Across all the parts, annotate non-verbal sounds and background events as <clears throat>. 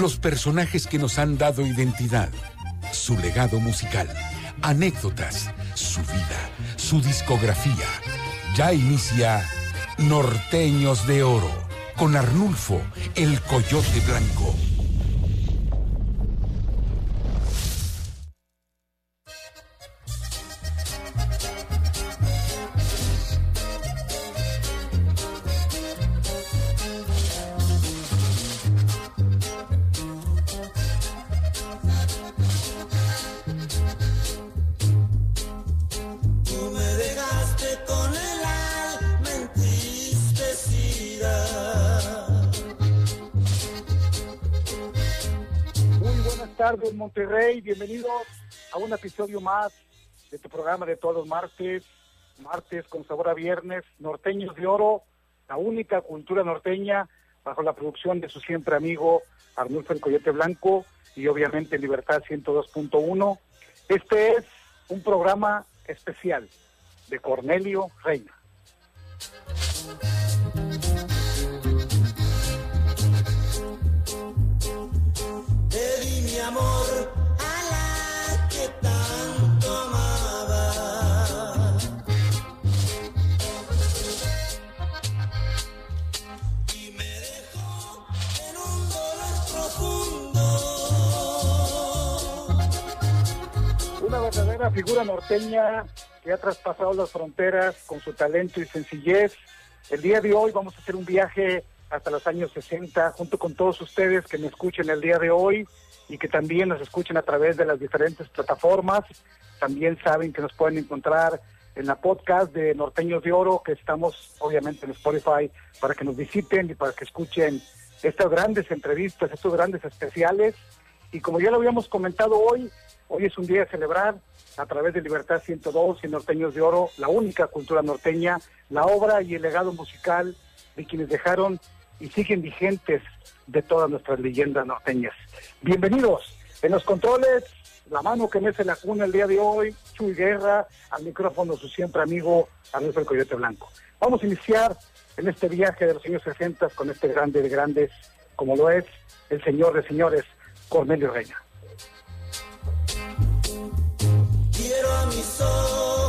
Los personajes que nos han dado identidad, su legado musical, anécdotas, su vida, su discografía. Ya inicia Norteños de Oro con Arnulfo, el Coyote Blanco. Monterrey. Bienvenidos a un episodio más de tu programa de todos los martes. Martes con sabor a viernes, Norteños de Oro, la única cultura norteña, bajo la producción de su siempre amigo Arnulfo el Coyote Blanco y obviamente Libertad 102.1. Este es un programa especial de Cornelio Reina. Verdadera figura norteña que ha traspasado las fronteras con su talento y sencillez. El día de hoy vamos a hacer un viaje hasta los años 60 junto con todos ustedes que me escuchen el día de hoy y que también nos escuchen a través de las diferentes plataformas. También saben que nos pueden encontrar en la podcast de Norteños de Oro, que estamos obviamente en Spotify para que nos visiten y para que escuchen estas grandes entrevistas, estos grandes especiales. Y como ya lo habíamos comentado hoy, hoy es un día de celebrar a través de Libertad 102 y Norteños de Oro, la única cultura norteña, la obra y el legado musical de quienes dejaron y siguen vigentes de todas nuestras leyendas norteñas. Bienvenidos en los controles, la mano que mece la cuna el día de hoy, Chuy Guerra, al micrófono su siempre amigo Arnulfo el Coyote Blanco. Vamos a iniciar en este viaje de los años 60 con este grande de grandes, como lo es el señor de señores, Cornelio Reina. Quiero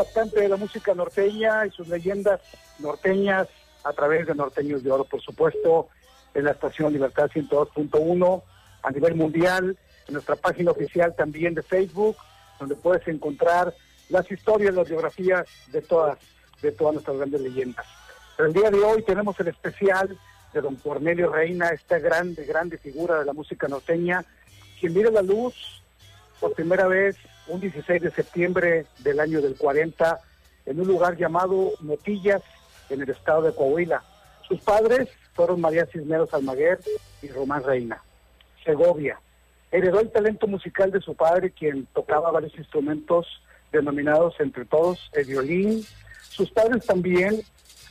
impactante de la música norteña y sus leyendas norteñas a través de Norteños de Oro, por supuesto, en la estación Libertad 102.1 a nivel mundial, en nuestra página oficial también de Facebook, donde puedes encontrar las historias, las biografías de todas, de todas nuestras grandes leyendas. Pero el día de hoy tenemos el especial de don Cornelio Reina, esta grande, grande figura de la música norteña, quien mira la luz por primera vez un 16 de septiembre del año del 40 en un lugar llamado Motillas, en el estado de Coahuila. Sus padres fueron María Cisneros Almaguer y Román Reina. Segovia. Heredó el talento musical de su padre, quien tocaba varios instrumentos denominados entre todos el violín. Sus padres también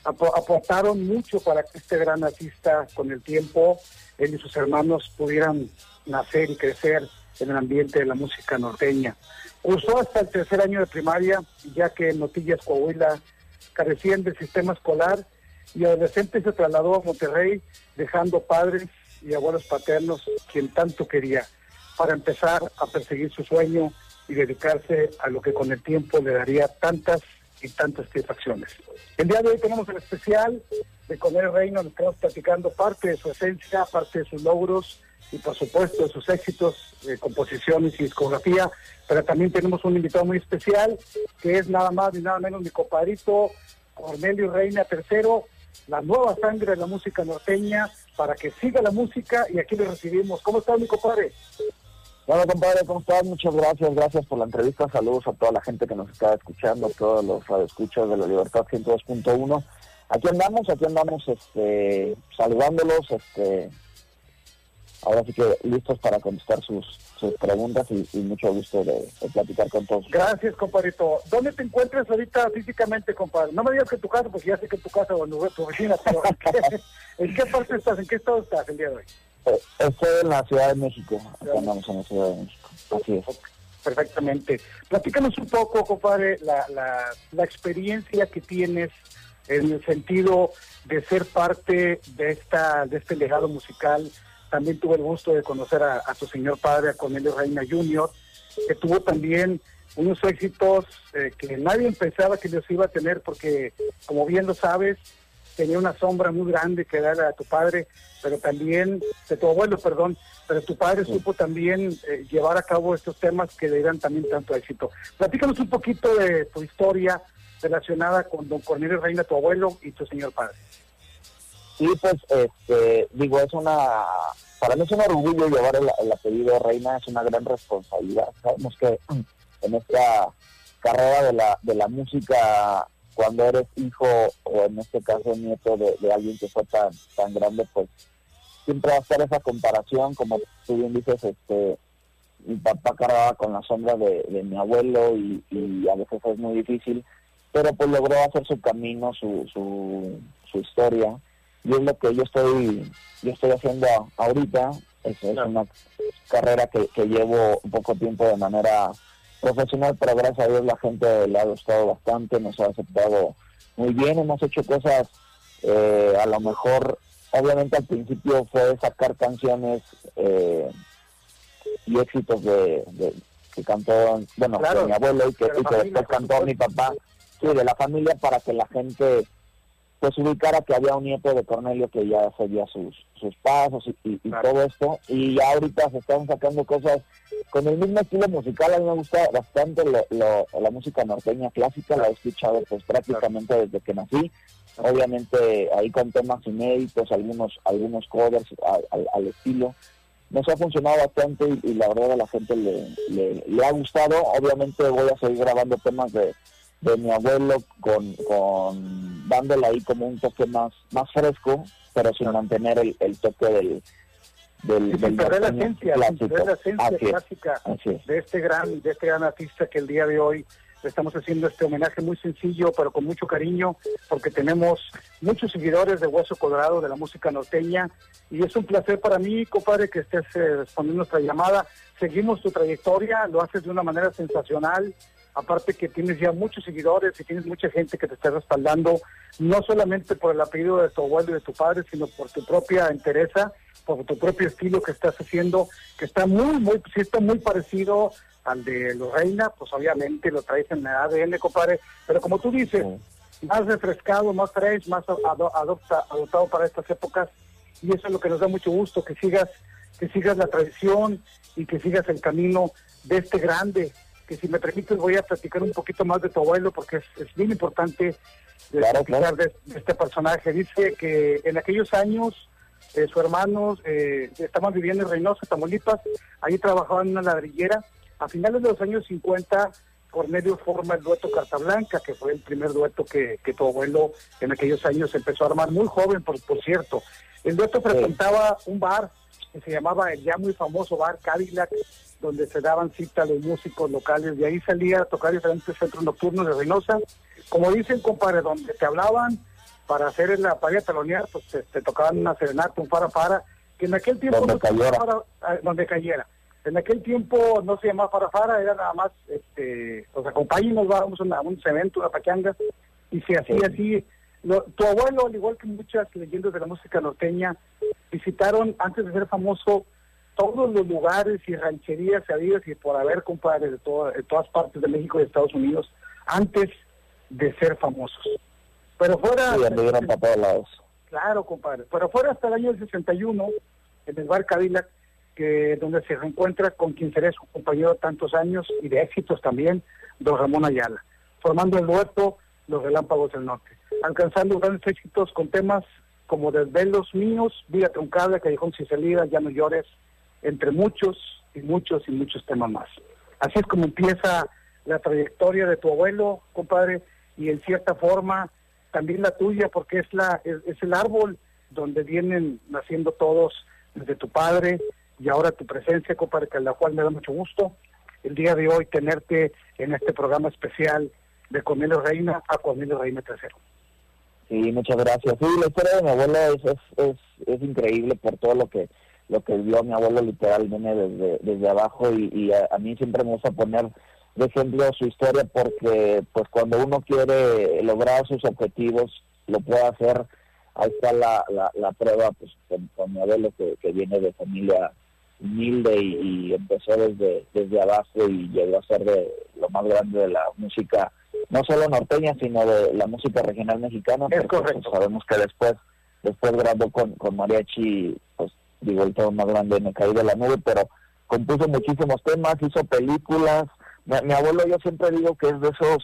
aportaron mucho para que este gran artista con el tiempo, él y sus hermanos pudieran nacer y crecer en el ambiente de la música norteña. Cursó hasta el tercer año de primaria, ya que en Notillas, Coahuila, carecían del sistema escolar y adolescente se trasladó a Monterrey, dejando padres y abuelos paternos, quien tanto quería, para empezar a perseguir su sueño y dedicarse a lo que con el tiempo le daría tantas y tantas satisfacciones. El día de hoy tenemos el especial de Comer Reino, nos estamos platicando parte de su esencia, parte de sus logros y por supuesto sus éxitos, de composiciones y discografía, pero también tenemos un invitado muy especial que es nada más ni nada menos mi compadrito Cornelio Reina III, la nueva sangre de la música norteña, para que siga la música y aquí le recibimos. ¿Cómo está mi compadre? Bueno, compadre, ¿cómo estás? Muchas gracias, gracias por la entrevista. Saludos a toda la gente que nos está escuchando, todos los radioescuchas de la Libertad 102.1. Aquí andamos, aquí andamos este, saludándolos, este, ahora sí que listos para contestar sus, sus preguntas y, mucho gusto de, platicar con todos. Gracias, compadrito. ¿Dónde te encuentras ahorita físicamente, compadre? No me digas que en tu casa, porque ya sé que en tu casa o en tu vecina, pero <laughs> ¿en qué, parte estás? ¿En qué estado estás el día de hoy? Eh, estoy en la Ciudad de México, andamos en la Ciudad de México, así es. Perfectamente. Platícanos un poco, compadre, la, la, la experiencia que tienes en el sentido de ser parte de esta de este legado musical. También tuve el gusto de conocer a, su señor padre, a Cornelio Reina Jr., que tuvo también unos éxitos eh, que nadie pensaba que los iba a tener, porque, como bien lo sabes, tenía una sombra muy grande que era a tu padre, pero también, de tu abuelo, perdón, pero tu padre supo también eh, llevar a cabo estos temas que le dieran también tanto éxito. Platícanos un poquito de tu historia relacionada con don Cornelio Reina, tu abuelo y tu señor padre. Sí, pues, este, digo, es una, para mí es un orgullo llevar el, el apellido Reina, es una gran responsabilidad. Sabemos que <clears throat> en esta carrera de la, de la música cuando eres hijo o en este caso nieto de, alguien que fue tan, tan grande, pues siempre va a estar esa comparación, como tú bien dices, este mi papá cargaba con la sombra de, mi abuelo y, a veces es muy difícil, pero pues logró hacer su camino, su, su, su historia, y es lo que yo estoy, yo estoy haciendo ahorita, es, es una carrera que, que llevo un poco tiempo de manera profesional, pero gracias a Dios la gente le ha gustado bastante, nos ha aceptado muy bien, hemos hecho cosas, eh, a lo mejor, obviamente al principio fue sacar canciones eh, y éxitos de, que cantó, bueno, de mi abuelo y que, y que después cantó mi papá, sí, de la familia para que la gente pues ubicara que había un nieto de Cornelio que ya seguía sus, sus pasos y, todo esto. Y ya ahorita se están sacando cosas con el mismo estilo musical. A mí me gusta bastante la música norteña clásica, la he escuchado pues prácticamente desde que nací. Obviamente ahí con temas inéditos, algunos algunos covers al, estilo. Nos ha funcionado bastante y, la verdad a la gente le, le ha gustado. Obviamente voy a seguir grabando temas de de mi abuelo con, con dándole ahí como un toque más más fresco pero sin mantener el, el toque del del, sin perder la esencia, la esencia clásica de este gran de este gran artista que el día de hoy le estamos haciendo este homenaje muy sencillo pero con mucho cariño porque tenemos muchos seguidores de Hueso Colorado de la música norteña y es un placer para mí compadre que estés eh, respondiendo nuestra llamada. Seguimos tu trayectoria lo haces de una manera sensacional aparte que tienes ya muchos seguidores y tienes mucha gente que te está respaldando, no solamente por el apellido de tu abuelo y de tu padre, sino por tu propia entereza, por tu propio estilo que estás haciendo, que está muy, muy, sí está muy parecido al de los Reina, pues obviamente lo traes en el ADN, compadre, pero como tú dices, más refrescado, más fresh, más adopta, adoptado para estas épocas, y eso es lo que nos da mucho gusto, que sigas, que sigas la tradición y que sigas el camino de este grande, que si me permites voy a platicar un poquito más de tu abuelo, porque es, es bien importante Claro, claro. de, de este personaje. Dice que en aquellos años eh, su hermano eh, estaban viviendo en Reynosa, Tamaulipas, ahí trabajaban en una ladrillera. A finales de los años 50, Cornelio forma el dueto Carta Blanca, que fue el primer dueto que, que tu abuelo en aquellos años empezó a armar, muy joven, por, por cierto. El dueto frecuentaba un bar que se llamaba el ya muy famoso bar Cadillac, donde se daban cita a los músicos locales. De ahí salía a tocar diferentes centros nocturnos de Reynosa. Como dicen, compadre, donde te hablaban para hacer la paria talonear, pues te, te tocaban una serenata, un para para, que en aquel tiempo Donde no se cayera. para- ah, donde cayera. En aquel tiempo no se llamaba para para, era nada más, este, os acompañen, vamos a un evento, una pachanga, y se hacía así. Lo- tu abuelo, al igual que muchas leyendas de la música norteña, visitaron, antes de ser famoso, todos los lugares y rancherías habidas y por haber, compadre, de, toda- de todas partes de México y de Estados Unidos, antes de ser famosos. Pero fuera... Sí, anduvieron para todos lados. Claro, compadre. Pero fuera hasta el año 61, en el bar Cadillac, que donde se reencuentra con quien sería su compañero tantos años y de éxitos también, don Ramón Ayala, formando el dueto Los Relámpagos del Norte, alcanzando grandes éxitos con temas como Desvelos Míos, Vida Truncada, Callejón Sin Salida, Ya No Llores, entre muchos y muchos y muchos temas más. Así es como empieza la trayectoria de tu abuelo, compadre, y en cierta forma también la tuya, porque es la es, es el árbol donde vienen naciendo todos desde tu padre y ahora tu presencia, compadre, que la cual me da mucho gusto el día de hoy tenerte en este programa especial de Cornelio Reina a Cornelio Reina III. Sí, muchas gracias. Sí, la historia de mi abuelo es, es, es, es increíble por todo lo que lo que vio mi abuelo literal viene desde, desde abajo y, y a, a mí siempre me gusta poner de ejemplo su historia porque pues cuando uno quiere lograr sus objetivos lo puede hacer ahí está la, la, la prueba pues con, con mi abuelo que, que viene de familia humilde y, y empezó desde desde abajo y llegó a ser de lo más grande de la música no solo norteña sino de la música regional mexicana Es porque, pues, correcto. sabemos que después después grabó con, con mariachi pues digo el todo más grande me caí de la nube pero compuso muchísimos temas hizo películas mi, mi abuelo yo siempre digo que es de esos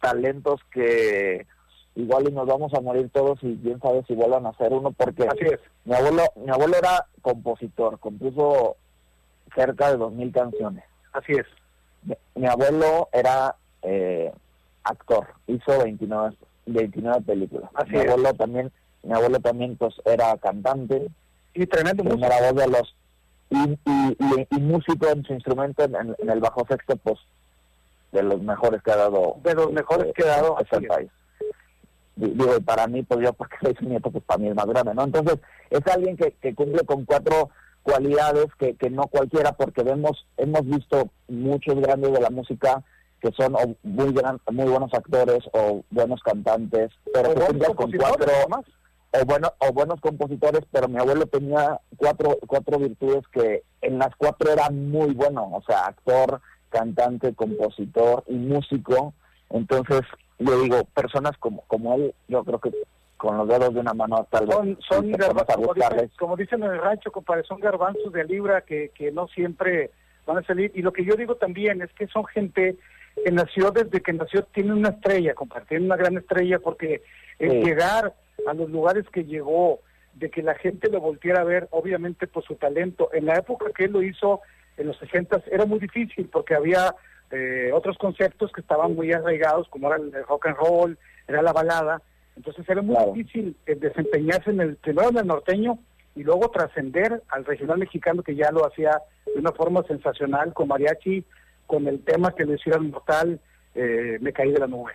talentos que igual y nos vamos a morir todos y quién sabe si vuelvan a ser uno porque Así es. mi abuelo mi abuelo era compositor compuso cerca de dos mil canciones Así es. mi, mi abuelo era eh, actor hizo 29 29 películas Así mi es. abuelo también mi abuelo también pues era cantante Y tremendo músico. voz de los y, y, y, y músico en su instrumento en, el bajo sexto pues de los mejores que ha dado De los mejores eh, que ha dado, este así es. país Di- digo y para mí pues yo porque soy su nieto pues para mí es más grande no entonces es alguien que, que cumple con cuatro cualidades que, que no cualquiera porque vemos hemos visto muchos grandes de la música que son o muy gran, muy buenos actores o buenos cantantes pero que cumplen con cuatro. O bueno o buenos compositores pero mi abuelo tenía cuatro cuatro virtudes que en las cuatro era muy bueno o sea actor cantante compositor y músico entonces yo digo personas como como él yo creo que con los dedos de una mano tal vez son, son garbanzos, como, dicen, como dicen en el rancho, compadre, son garbanzos de libra que, que no siempre van a salir. Y lo que yo digo también es que son gente que nació desde que nació, tiene una estrella, compadre, tiene una gran estrella porque el Sí. llegar a los lugares que llegó, de que la gente lo volviera a ver, obviamente por su talento. En la época que él lo hizo, en los 60 era muy difícil porque había eh, otros conceptos que estaban muy arraigados, como era el rock and roll, era la balada. Entonces era muy Claro. difícil eh, desempeñarse en el primero en el norteño y luego trascender al regional mexicano que ya lo hacía de una forma sensacional con mariachi, con el tema que le hicieron mortal, eh, me caí de la nube.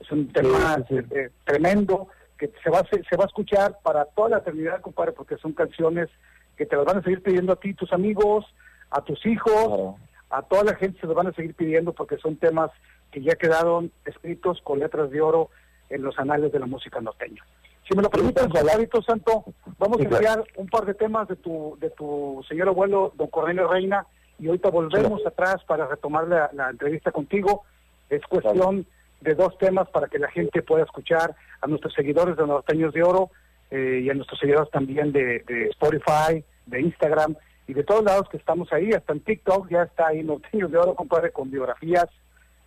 Es un tema sí, sí. eh, eh, tremendo que se va, a, se, va a escuchar para toda la eternidad, compadre, porque son canciones que te las van a seguir pidiendo a ti, tus amigos, a tus hijos, Claro. a toda la gente se los van a seguir pidiendo porque son temas que ya quedaron escritos con letras de oro en los anales de la música norteña. Si me lo permiten, Hábito Santo, vamos a enviar un par de temas de tu, de tu señor abuelo, don Cornelio Reina, y ahorita volvemos atrás para retomar la, entrevista contigo. Es cuestión de dos temas para que la gente pueda escuchar a nuestros seguidores de Norteños de Oro eh, y a nuestros seguidores también de, de, Spotify, de Instagram y de todos lados que estamos ahí, hasta en TikTok ya está ahí Norteños de Oro, compadre, con biografías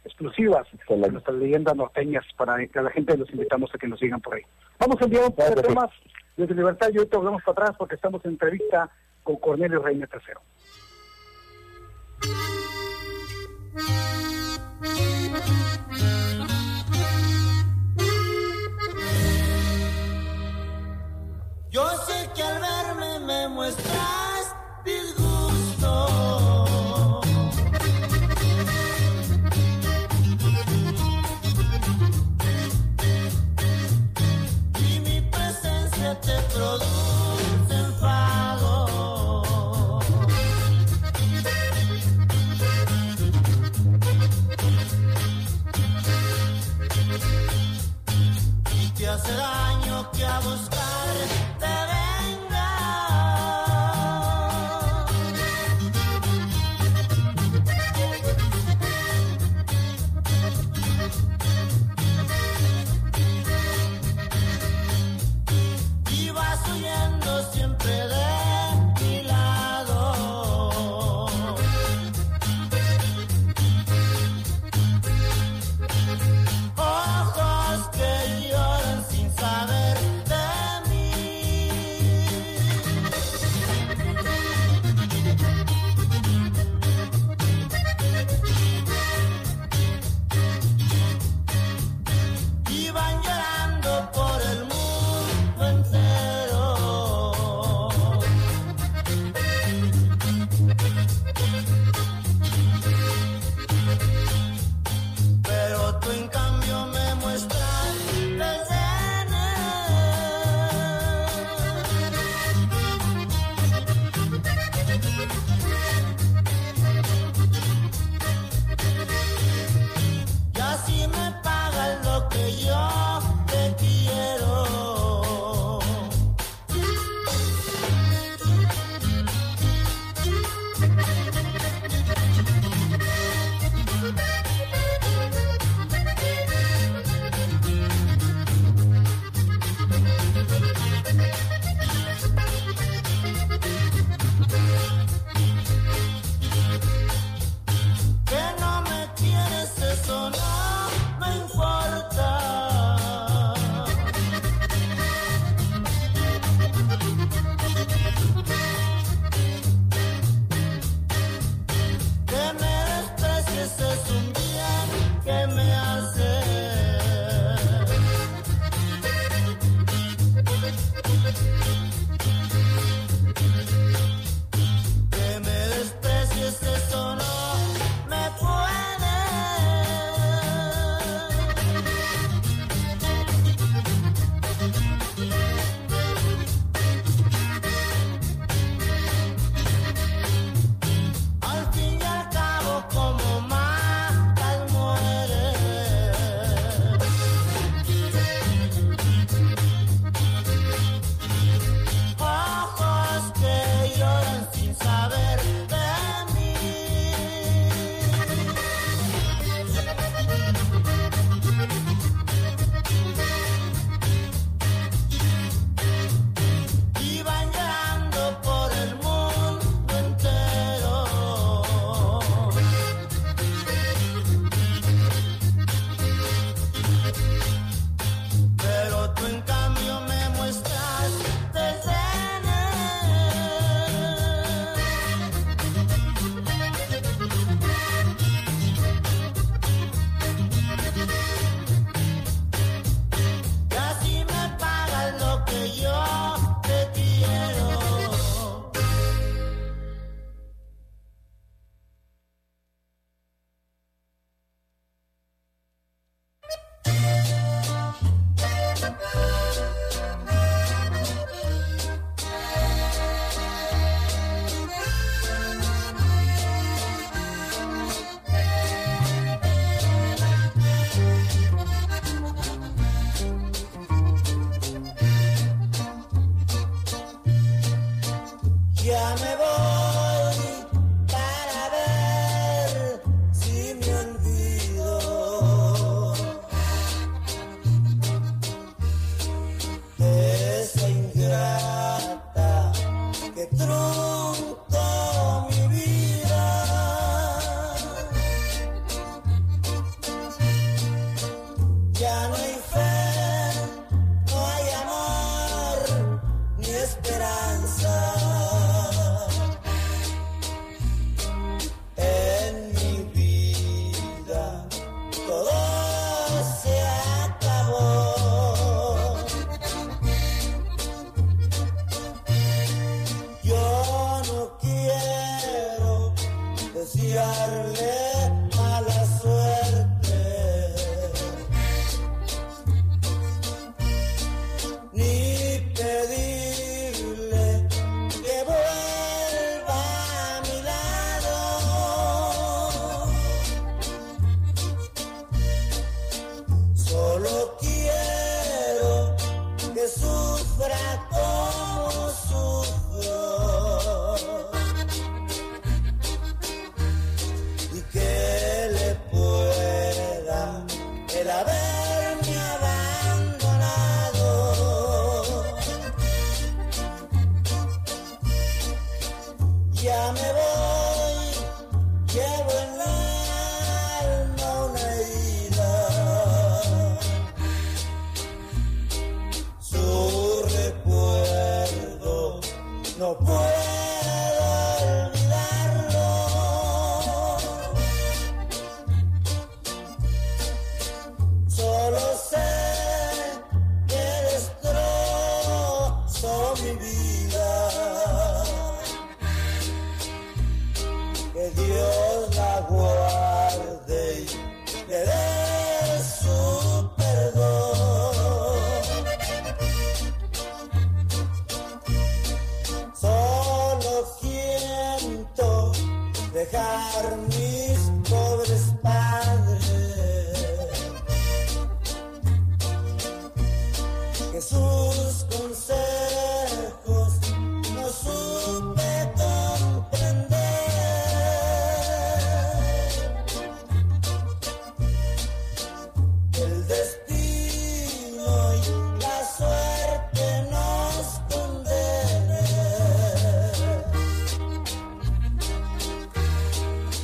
exclusivas de nuestras leyendas norteñas para que la gente los invitamos a que nos sigan por ahí. Vamos a enviar un par de temas desde Libertad y ahorita volvemos para atrás porque estamos en entrevista con Cornelio Reina III. Yo sé que al verme me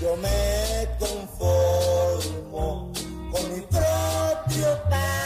yo me conformo con mi propio pan.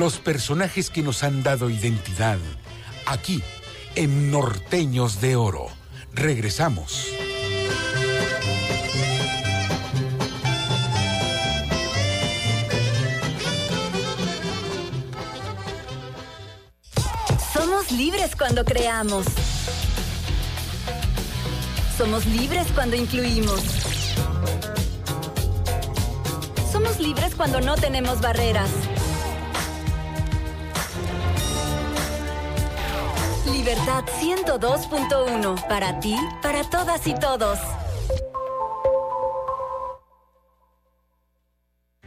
los personajes que nos han dado identidad, aquí, en Norteños de Oro. Regresamos. Somos libres cuando creamos. Somos libres cuando incluimos. Somos libres cuando no tenemos barreras. Libertad 102.1. Para ti, para todas y todos.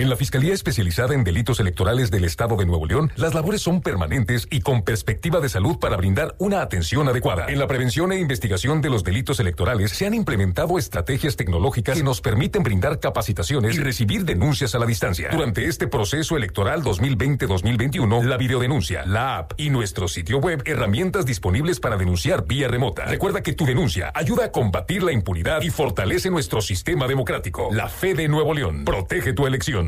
En la Fiscalía Especializada en Delitos Electorales del Estado de Nuevo León, las labores son permanentes y con perspectiva de salud para brindar una atención adecuada. En la prevención e investigación de los delitos electorales se han implementado estrategias tecnológicas que nos permiten brindar capacitaciones y recibir denuncias a la distancia. Durante este proceso electoral 2020-2021, la videodenuncia, la app y nuestro sitio web, herramientas disponibles para denunciar vía remota. Recuerda que tu denuncia ayuda a combatir la impunidad y fortalece nuestro sistema democrático. La fe de Nuevo León. Protege tu elección.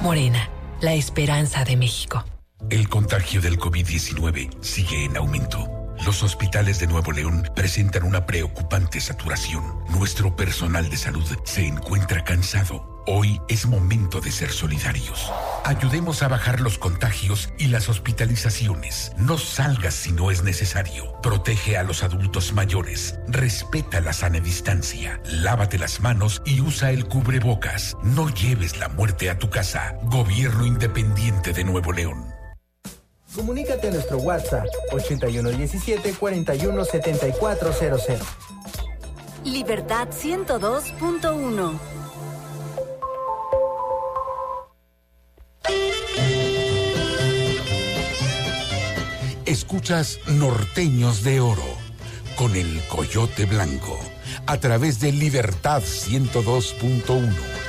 Morena, la esperanza de México. El contagio del COVID-19 sigue en aumento. Los hospitales de Nuevo León presentan una preocupante saturación. Nuestro personal de salud se encuentra cansado. Hoy es momento de ser solidarios. Ayudemos a bajar los contagios y las hospitalizaciones. No salgas si no es necesario. Protege a los adultos mayores. Respeta la sana distancia. Lávate las manos y usa el cubrebocas. No lleves la muerte a tu casa. Gobierno Independiente de Nuevo León. Comunícate a nuestro WhatsApp 8117 417400. Libertad 102.1 Escuchas Norteños de Oro con el Coyote Blanco a través de Libertad 102.1.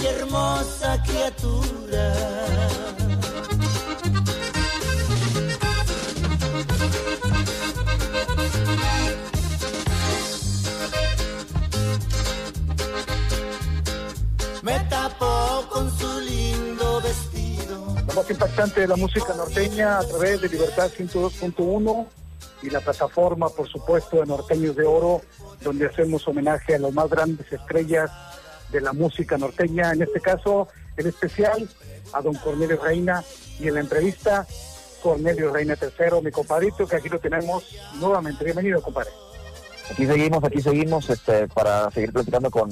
y hermosa criatura. me tapó con su lindo vestido. La más impactante de la música norteña a través de Libertad 102.1 y la plataforma, por supuesto, de Norteños de Oro, donde hacemos homenaje a las más grandes estrellas de la música norteña, en este caso, en especial a don Cornelio Reina y en la entrevista Cornelio Reina III, mi compadrito, que aquí lo tenemos nuevamente. Bienvenido, compadre. Aquí seguimos, aquí seguimos este, para seguir platicando con,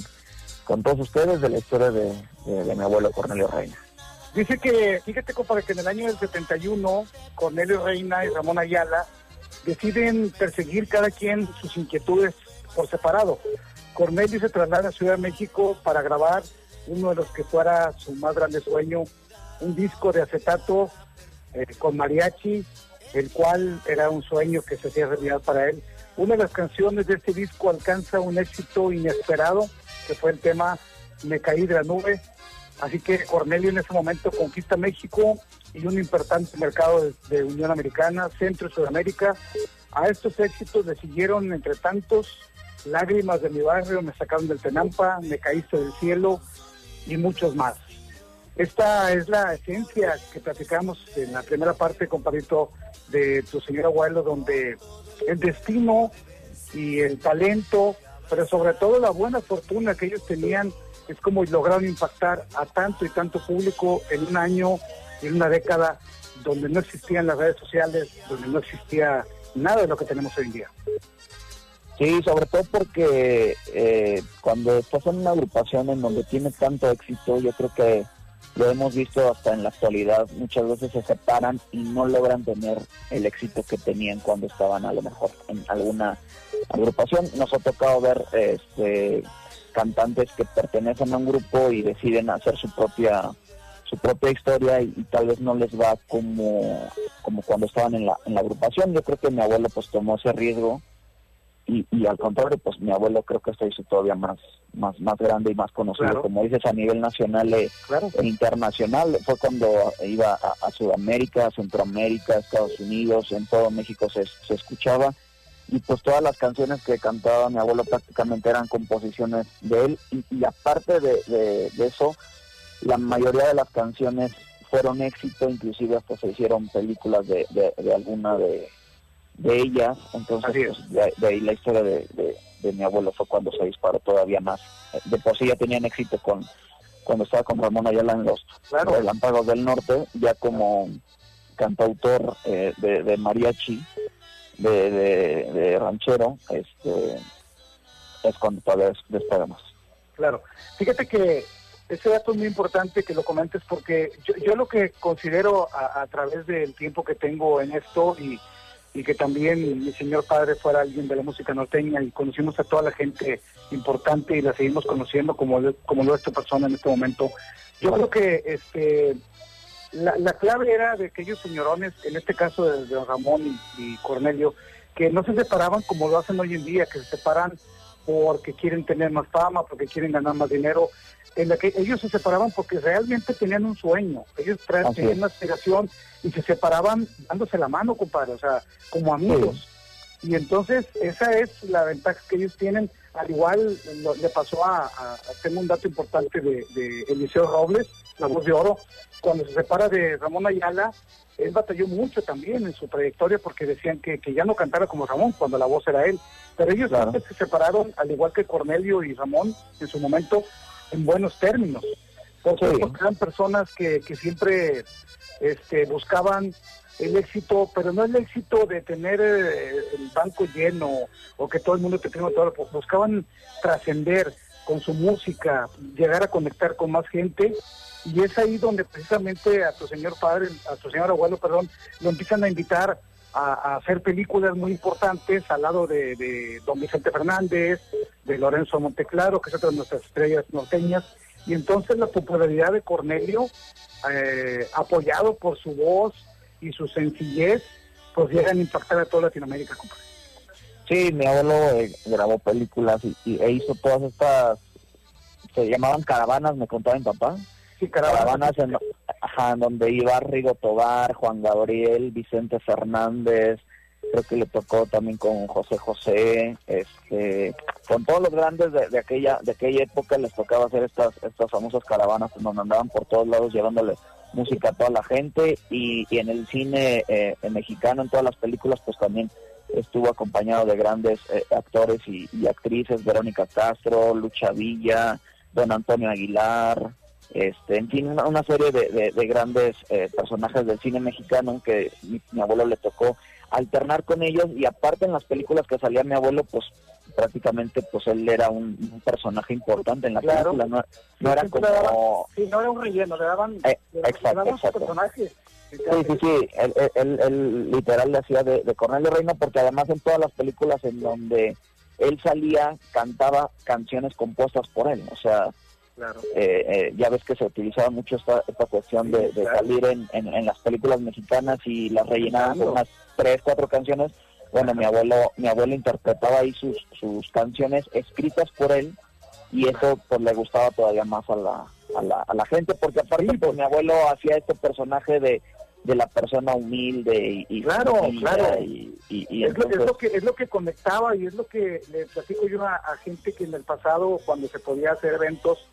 con todos ustedes de la historia de, de mi abuelo Cornelio Reina. Dice que, fíjate, compadre, que en el año del 71, Cornelio Reina y Ramón Ayala deciden perseguir cada quien sus inquietudes por separado. Cornelio se traslada a Ciudad de México para grabar uno de los que fuera su más grande sueño, un disco de acetato eh, con mariachi, el cual era un sueño que se hacía realidad para él. Una de las canciones de este disco alcanza un éxito inesperado, que fue el tema Me caí de la nube, Así que Cornelio en ese momento conquista México y un importante mercado de, Unión Americana, Centro y Sudamérica. A estos éxitos le siguieron, entre tantos, Lágrimas de mi barrio, Me sacaron del Tenampa, Me caíste del cielo y muchos más. Esta es la esencia que platicamos en la primera parte, compadrito, de tu señor abuelo, donde el destino y el talento, pero sobre todo la buena fortuna que ellos tenían es como lograron impactar a tanto y tanto público en un año, en una década, donde no existían las redes sociales, donde no existía nada de lo que tenemos hoy en día. Sí, sobre todo porque eh, cuando estás en una agrupación en donde tiene tanto éxito, yo creo que lo hemos visto hasta en la actualidad, muchas veces se separan y no logran tener el éxito que tenían cuando estaban a lo mejor en alguna agrupación. Nos ha tocado ver este, cantantes que pertenecen a un grupo y deciden hacer su propia su propia historia y, tal vez no les va como, como cuando estaban en la, en la agrupación. Yo creo que mi abuelo pues tomó ese riesgo y, y al contrario, pues mi abuelo creo que se hizo todavía más más más grande y más conocido, como dices, a nivel nacional e, internacional. Fue cuando iba a, Sudamérica, Centroamérica, Estados Unidos, en todo México se, se escuchaba. Y pues todas las canciones que cantaba mi abuelo prácticamente eran composiciones de él. Y, aparte de, eso la mayoría de las canciones fueron éxito inclusive hasta se hicieron películas de, de, alguna de, ellas entonces pues, de, ahí la historia de, mi abuelo fue cuando se disparó todavía más de por sí ya tenían éxito con cuando estaba con Ramón Ayala en los Relámpagos del Norte ya como cantautor eh, de mariachi de, de, ranchero, este, es cuando todavía despegamos. Claro. Fíjate que ese dato es muy importante que lo comentes porque yo, yo lo que considero a, través del tiempo que tengo en esto y, y que también mi señor padre fuera alguien de la música norteña y conocimos a toda la gente importante y la seguimos conociendo como, como lo es esta persona en este momento. Yo creo que este la, clave era de aquellos señorones, en este caso de, Ramón y, Cornelio, que no se separaban como lo hacen hoy en día, que se separan porque quieren tener más fama, porque quieren ganar más dinero. En la que ellos se separaban porque realmente tenían un sueño, ellos tenían una aspiración y se separaban dándose la mano, compadre, o sea, como amigos. Y entonces esa es la ventaja que ellos tienen. Al igual le pasó a, tengo un dato importante de, de Eliseo Robles, la voz de oro, cuando se separa de Ramón Ayala, él batalló mucho también en su trayectoria porque decían que, que ya no cantara como Ramón cuando la voz era él. Pero ellos se separaron, al igual que Cornelio y Ramón en su momento, en buenos términos. Porque, eran personas que, que siempre este, buscaban el éxito, pero no el éxito de tener eh, el banco lleno o que todo el mundo te tenga todo, buscaban trascender con su música, llegar a conectar con más gente. Y es ahí donde precisamente a tu señor padre, a tu señor abuelo, perdón, lo empiezan a invitar a, hacer películas muy importantes al lado de, don Vicente Fernández, de Lorenzo Monteclaro, que es otra de nuestras estrellas norteñas, y entonces la popularidad de Cornelio, eh, apoyado por su voz y su sencillez, pues llegan a impactar a toda Latinoamérica. Sí, mi abuelo eh, grabó películas y, e hizo todas estas, se llamaban caravanas, me contaba mi papá, Caravanas en, donde iba Rigo Tobar, Juan Gabriel, Vicente Fernández, creo que le tocó también con José José, este, con todos los grandes de, aquella de aquella época les tocaba hacer estas estas famosas caravanas donde andaban por todos lados llevándole música a toda la gente y, en el cine eh, mexicano en todas las películas pues también estuvo acompañado de grandes eh, actores y, y, actrices Verónica Castro, Lucha Villa, Don Antonio Aguilar, este, en fin, una, serie de, grandes eh, personajes del cine mexicano que mi, abuelo le tocó alternar con ellos y aparte en las películas que salía mi abuelo, pues prácticamente pues él era un, un personaje importante en la Claro. película, no, no era daban- como... sí, no era un relleno, le daban, Eh, le, le exacto, daban. Sí, sí, sí, él, él- él- literal le hacía de, de Cornelio Reina porque además en todas las películas en donde él salía cantaba canciones compuestas por él, o sea, Claro. eh, eh, ya ves que se utilizaba mucho esta, esta cuestión de, de claro. salir en, en, en las películas mexicanas y las rellenaban con unas tres, cuatro canciones. Bueno, mi abuelo, mi abuelo interpretaba ahí sus, sus canciones escritas por él y eso pues le gustaba todavía más a la, a la, a la gente porque aparte pues mi abuelo hacía este personaje de, de la persona humilde y, y Claro, claro. y, y, y es, lo, es entonces- lo que es lo que conectaba y es lo que le platico yo a, a gente que en el pasado cuando se podía hacer eventos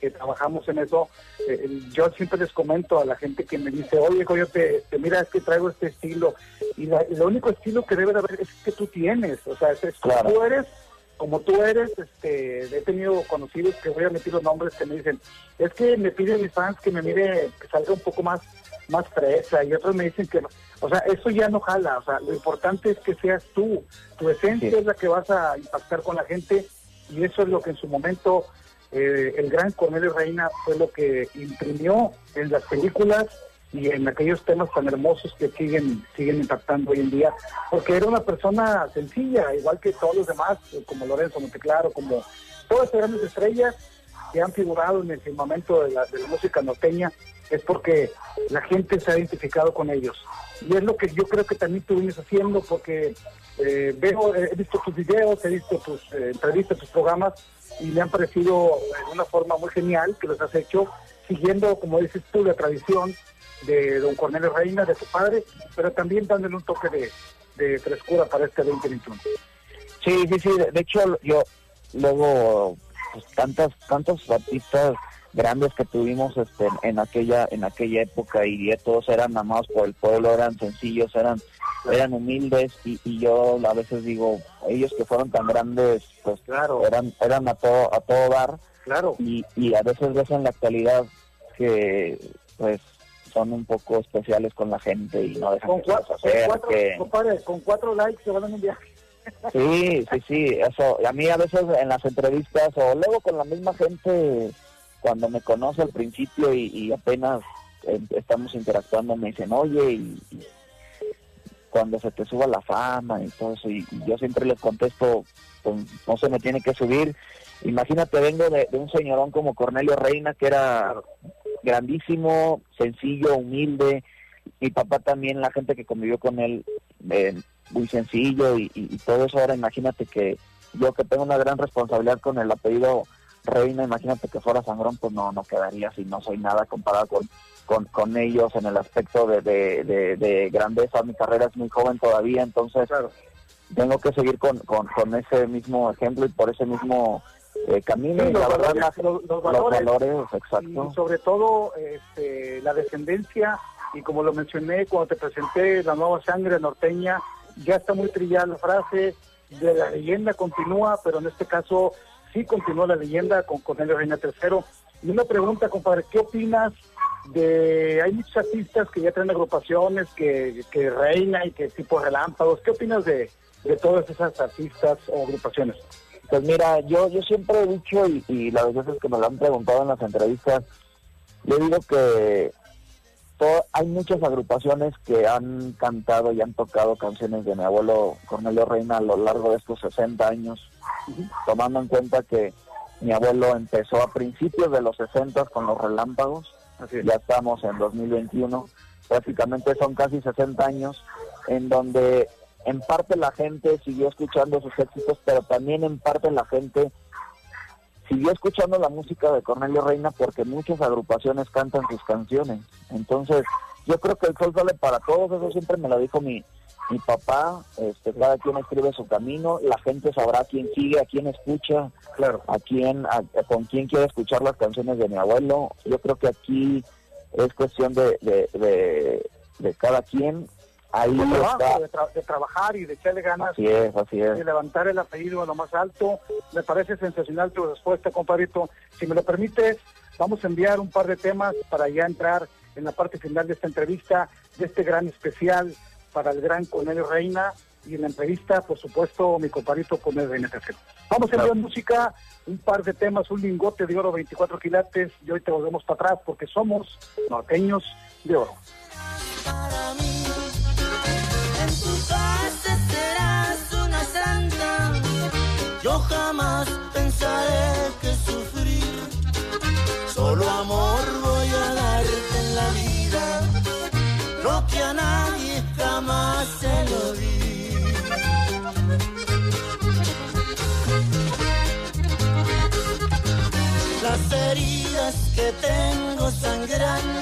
que trabajamos en eso eh, yo siempre les comento a la gente que me dice oye yo te, te mira es que traigo este estilo y la- el único estilo que debe de haber es que tú tienes o sea es, es como Claro. tú eres como tú eres este he tenido conocidos que voy a meter los nombres que me dicen es que me piden mis fans que me mire que salga un poco más más fresa y otros me dicen que, o sea, eso ya no jala, o sea, lo importante es que seas tú, tu esencia Sí. es la que vas a impactar con la gente y eso es lo que en su momento eh, el gran Cornelio Reina fue lo que imprimió en las películas y en aquellos temas tan hermosos que siguen siguen impactando hoy en día, porque era una persona sencilla, igual que todos los demás, como Lorenzo Monteclaro, como todas estas grandes estrellas que han figurado en el firmamento de la, de la música norteña, es porque la gente se ha identificado con ellos. Y es lo que yo creo que también tú vienes haciendo, porque eh, veo, he visto tus videos, he visto tus eh, entrevistas, tus programas, y me han parecido de una forma muy genial que los has hecho, siguiendo, como dices tú, la tradición de don Cornelio Reina, de tu padre, pero también dándole un toque de, de frescura para este 2021. Sí, sí, sí. De hecho, yo luego pues, tantas tantos artistas grandes que tuvimos este, en aquella en aquella época y todos eran amados por el pueblo, eran sencillos, eran eran humildes y, y yo a veces digo ellos que fueron tan grandes pues claro eran eran a todo a todo dar claro y, y a veces ves en la actualidad que pues son un poco especiales con la gente y no dejan Con, que se cua- los con cuatro, compadre, con cuatro likes se van en un viaje. Sí, sí, sí, eso. A mí a veces en las entrevistas o luego con la misma gente cuando me conoce al principio y, y apenas eh, estamos interactuando me dicen, oye, y, cuando se te suba la fama y todo eso, y, yo siempre les contesto, pues, no se me tiene que subir. Imagínate, vengo de, un señorón como Cornelio Reina, que era grandísimo, sencillo, humilde. Mi papá también, la gente que convivió con él, eh, muy sencillo y- y todo eso. Ahora imagínate que yo que tengo una gran responsabilidad con el apellido Reina, imagínate que fuera sangrón, pues no, no quedaría si no soy nada comparado con, con, con ellos en el aspecto de, de, de- de grandeza. Mi carrera es muy joven todavía, entonces tengo que seguir con, con, con ese mismo ejemplo y por ese mismo eh, camino. Sí, y los la verdad, valores, los- valores, exacto. y sobre todo este, la descendencia y como lo mencioné cuando te presenté la nueva sangre norteña ya está muy trillada la frase de la leyenda continúa pero en este caso sí continúa la leyenda con Cornelio Reina III y una pregunta compadre ¿qué opinas de hay muchos artistas que ya traen agrupaciones que, que reina y que tipo relámpagos ¿qué opinas de, de todas esas artistas o agrupaciones? Pues mira, yo yo siempre he dicho, y, y las veces que me lo han preguntado en las entrevistas, yo digo que hay muchas agrupaciones que han cantado y han tocado canciones de mi abuelo Cornelio Reina a lo largo de estos 60 años, tomando en cuenta que mi abuelo empezó a principios de los 60 con los relámpagos, ya estamos en 2021, prácticamente son casi 60 años en donde en parte la gente siguió escuchando sus éxitos, pero también en parte la gente siguió escuchando la música de Cornelio Reina porque muchas agrupaciones cantan sus canciones. Entonces, yo creo que el sol sale para todos, eso siempre me lo dijo mi, mi papá, este, cada quien escribe su camino, la gente sabrá a quién sigue, a quién escucha, claro. a quién, a- a con quién quiere escuchar las canciones de mi abuelo. Yo creo que aquí es cuestión de, de, de, de cada quien. Ahí de está. trabajo, de, tra- de trabajar y de echarle ganas Así es, así es. de levantar el apellido a lo más alto. Me parece sensacional tu respuesta, compadrito. Si me lo permites, vamos a enviar un par de temas para ya entrar en la parte final de esta entrevista, de este gran especial para el gran Cornelio Reina y en la entrevista, por supuesto, mi compadrito Cornelio Reina Tercero. Vamos a enviar música, un par de temas, un lingote de oro, 24 quilates y hoy te volvemos para atrás porque somos norteños de oro. para mí. En tu casa serás una santa. Yo jamás pensaré que sufrir. Solo amor voy a darte la vida. Lo que a nadie jamás se lo di. Las heridas que tengo sangrando,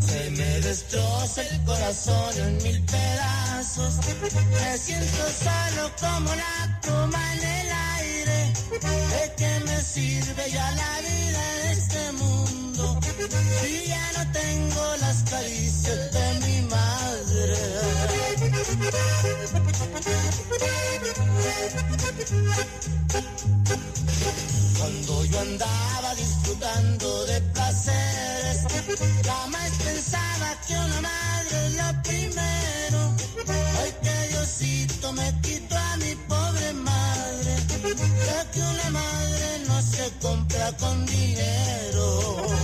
Se me destroza el corazón en mil pedazos. Me siento solo como la pluma en el aire. ¿De qué me sirve ya la vida en este mundo? Si ya no tengo las caricias de mi madre. Cuando yo andaba disfrutando de placeres. Jamás pensaba que una madre es lo primero. Ay, que Diosito me quitó a mi pobre madre. Ya que una madre no se compra con dinero.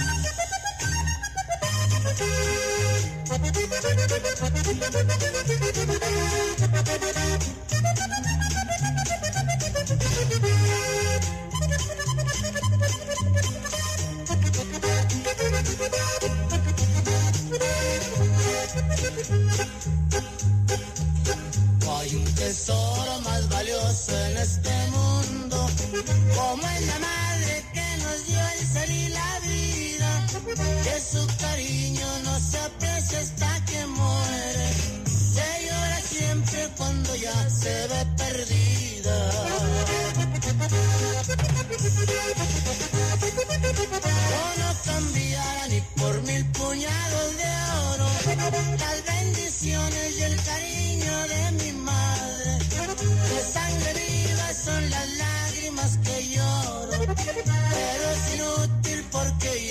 Hay un tesoro más valioso en este mundo, como es la madre que nos dio el ser y la vida, que su cariño no se aprecia hasta que muere, se llora siempre cuando ya se ve perdida. Yo no cambiara ni por mil puñados de oro las bendiciones y el cariño de mi madre. De sangre viva son las lágrimas que lloro, pero es inútil porque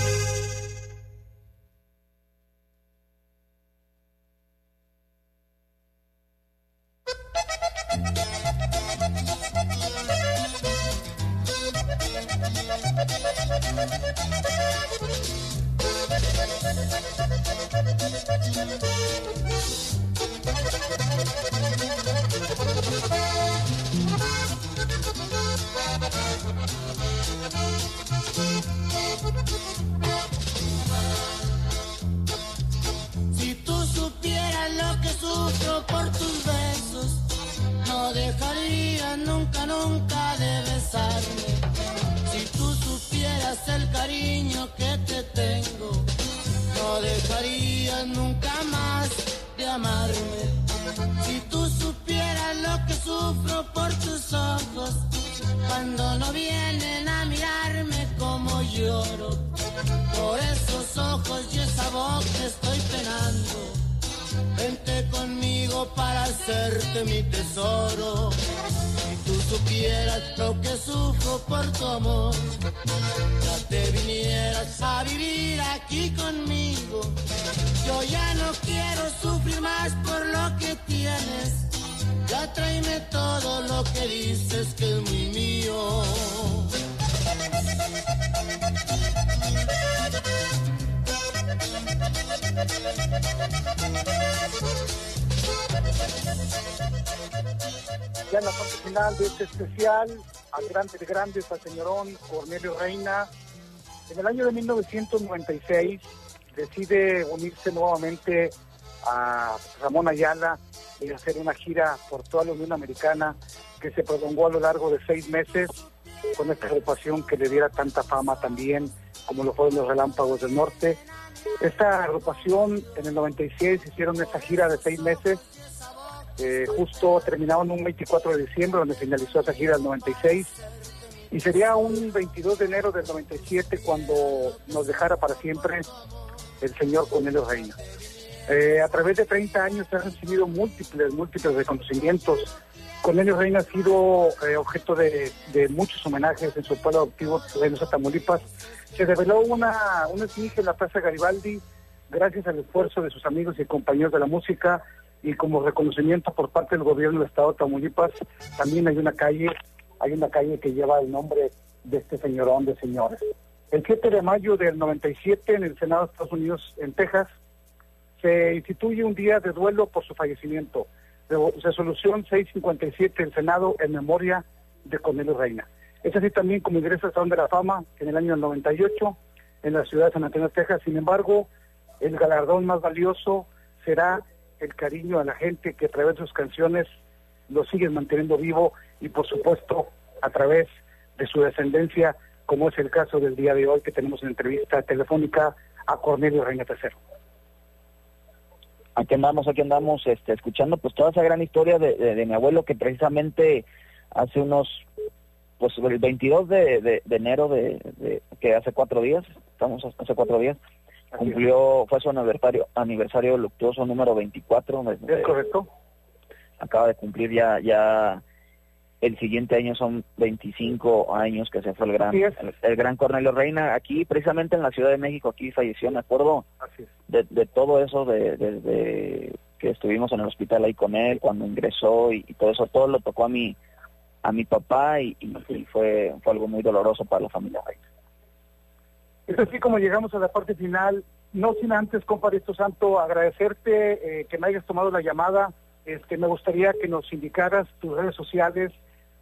Yo ya no quiero sufrir más por lo que tienes. Ya tráeme todo lo que dices que es muy mío. Ya en la parte final de este especial, al grande de grandes, al señorón Cornelio Reina, en el año de 1996 decide unirse nuevamente a Ramón Ayala y hacer una gira por toda la Unión Americana que se prolongó a lo largo de seis meses con esta agrupación que le diera tanta fama también como lo fueron los Relámpagos del Norte. Esta agrupación en el 96 hicieron esta gira de seis meses eh, justo terminaron un 24 de diciembre, donde finalizó esa gira del 96. Y sería un 22 de enero del 97 cuando nos dejara para siempre el señor Cornelio Reina. Eh, a través de 30 años se han recibido múltiples, múltiples reconocimientos. Cornelio Reina ha sido eh, objeto de, muchos homenajes en su pueblo adoptivo de Tamaulipas. Se reveló una, una en la Plaza Garibaldi gracias al esfuerzo de sus amigos y compañeros de la música y como reconocimiento por parte del gobierno del estado de Tamaulipas, también hay una calle, hay una calle que lleva el nombre de este señorón de señores. El 7 de mayo del 97 en el Senado de Estados Unidos, en Texas, se instituye un día de duelo por su fallecimiento. Re- Resolución 657 del Senado en memoria de Cornelio Reina. Es así también como ingresa al Salón de la Fama en el año 98 en la ciudad de San Antonio, Texas. Sin embargo, el galardón más valioso será el cariño a la gente que a través de sus canciones lo siguen manteniendo vivo y por supuesto a través de su descendencia, como es el caso del día de hoy que tenemos en entrevista telefónica a Cornelio Reina III. Aquí andamos, aquí andamos, este, escuchando pues toda esa gran historia de, mi abuelo que precisamente hace unos, pues el 22 de, enero de, que hace cuatro días, estamos hace cuatro días, cumplió, fue su aniversario, aniversario luctuoso número 24. ¿Es correcto? Acaba de cumplir ya, ya el siguiente año son 25 años que se fue el gran, el, gran Cornelio Reina, aquí precisamente en la Ciudad de México, aquí falleció, me acuerdo de, de, todo eso, de, que estuvimos en el hospital ahí con él, cuando ingresó y, todo eso, todo lo tocó a mi, a mi papá y, fue, fue algo muy doloroso para la familia Reina. Es así como llegamos a la parte final. No sin antes, compadrito Santo, agradecerte eh, que me hayas tomado la llamada. Este, me gustaría que nos indicaras tus redes sociales,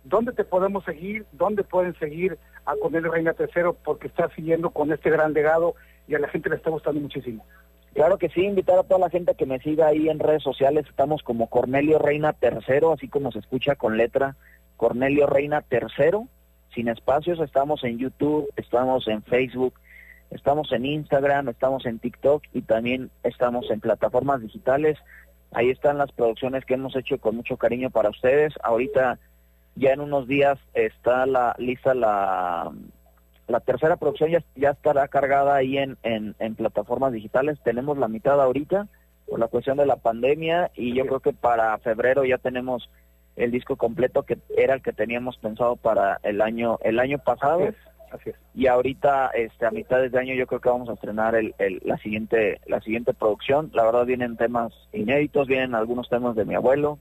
dónde te podemos seguir, dónde pueden seguir a Cornelio Reina III, porque está siguiendo con este gran legado y a la gente le está gustando muchísimo. Claro que sí, invitar a toda la gente que me siga ahí en redes sociales. Estamos como Cornelio Reina III, así como se escucha con letra Cornelio Reina III, sin espacios. Estamos en YouTube, estamos en Facebook, Estamos en Instagram, estamos en TikTok y también estamos en plataformas digitales. Ahí están las producciones que hemos hecho con mucho cariño para ustedes. Ahorita ya en unos días está la lista la la tercera producción ya, ya estará cargada ahí en, en, en plataformas digitales. Tenemos la mitad ahorita por la cuestión de la pandemia y yo creo que para febrero ya tenemos el disco completo que era el que teníamos pensado para el año el año pasado. Y ahorita, este, a mitad de año, yo creo que vamos a estrenar el, la siguiente, la siguiente producción. La verdad vienen temas inéditos, vienen algunos temas de mi abuelo.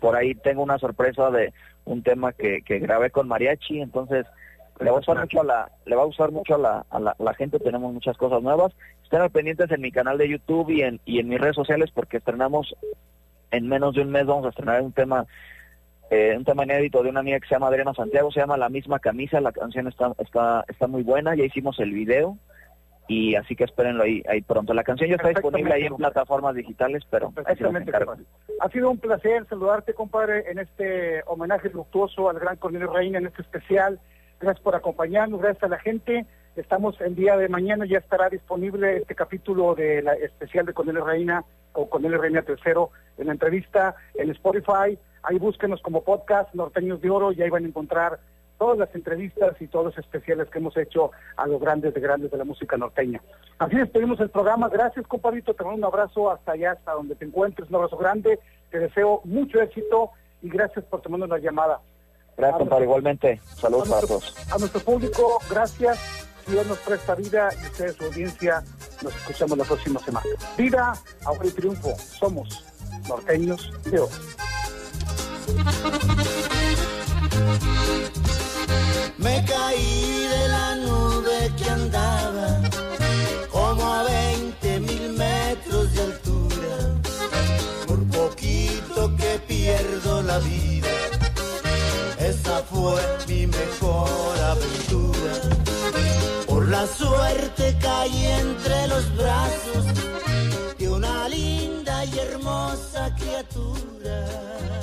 Por ahí tengo una sorpresa de un tema que, que grabé con mariachi, entonces le va a usar mucho a la, le va a usar mucho a la, a la, gente. Tenemos muchas cosas nuevas. Estén pendientes en mi canal de YouTube y en, y en mis redes sociales porque estrenamos en menos de un mes vamos a estrenar un tema eh, un tema inédito de una amiga que se llama Adriana Santiago, se llama La misma camisa, la canción está, está, está muy buena, ya hicimos el video y así que espérenlo ahí, ahí pronto. La canción ya está disponible ahí en plataformas digitales, pero Ha sido un placer saludarte, compadre, en este homenaje luctuoso al gran Cornelio Reina, en este especial. Gracias por acompañarnos, gracias a la gente. Estamos el día de mañana, ya estará disponible este capítulo de la especial de Cornelio Reina o Cornelio Reina Tercero en la entrevista en Spotify, Ahí búsquenos como podcast Norteños de Oro y ahí van a encontrar todas las entrevistas y todos los especiales que hemos hecho a los grandes de grandes de la música norteña. Así despedimos el programa. Gracias, compadrito. Te mando un abrazo hasta allá, hasta donde te encuentres. Un abrazo grande. Te deseo mucho éxito y gracias por tomarnos la llamada. Gracias, compadre. Igualmente. Saludos a para todos. A nuestro público, gracias. Dios nos presta vida y ustedes, su audiencia, nos escuchamos la próxima semana. Vida, ahora y triunfo. Somos norteños de oro. Me caí de la nube que andaba como a 20 mil metros de altura. Por poquito que pierdo la vida, esa fue mi mejor aventura. Por la suerte caí entre los brazos de una linda y hermosa criatura